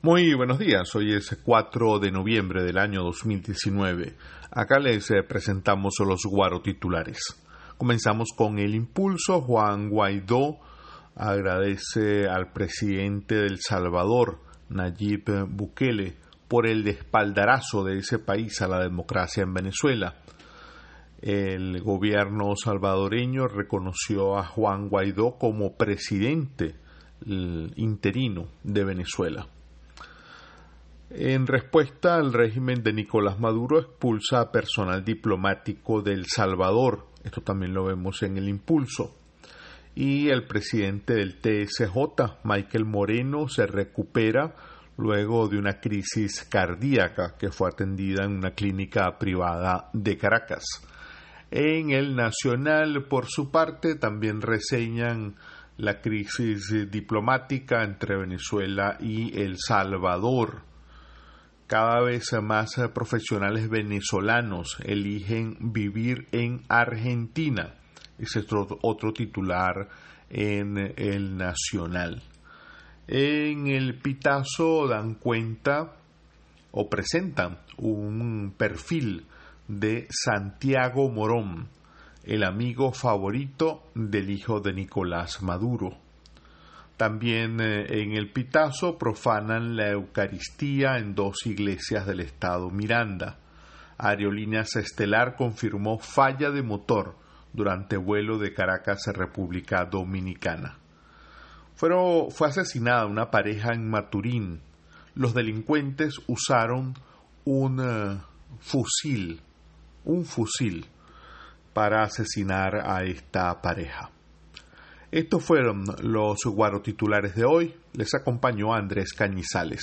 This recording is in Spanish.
Muy buenos días, hoy es 4 de noviembre del año 2019. Acá les eh, presentamos los guaro titulares. Comenzamos con el impulso. Juan Guaidó agradece al presidente del Salvador, Nayib Bukele, por el despaldarazo de ese país a la democracia en Venezuela. El gobierno salvadoreño reconoció a Juan Guaidó como presidente interino de Venezuela. En respuesta, al régimen de Nicolás Maduro expulsa a personal diplomático del Salvador. Esto también lo vemos en el impulso. Y el presidente del TSJ, Michael Moreno, se recupera luego de una crisis cardíaca que fue atendida en una clínica privada de Caracas. En el Nacional, por su parte, también reseñan la crisis diplomática entre Venezuela y El Salvador cada vez más profesionales venezolanos eligen vivir en Argentina. Es otro, titular en el Nacional. En el Pitazo dan cuenta o presentan un perfil de Santiago Morón, el amigo favorito del hijo de Nicolás Maduro. También eh, en el Pitazo profanan la Eucaristía en dos iglesias del estado Miranda. Aerolíneas Estelar confirmó falla de motor durante vuelo de Caracas a República Dominicana. fue asesinada una pareja en Maturín. Los delincuentes usaron un eh, fusil, un fusil, para asesinar a esta pareja. Estos fueron los guarotitulares de hoy. Les acompañó Andrés Cañizales.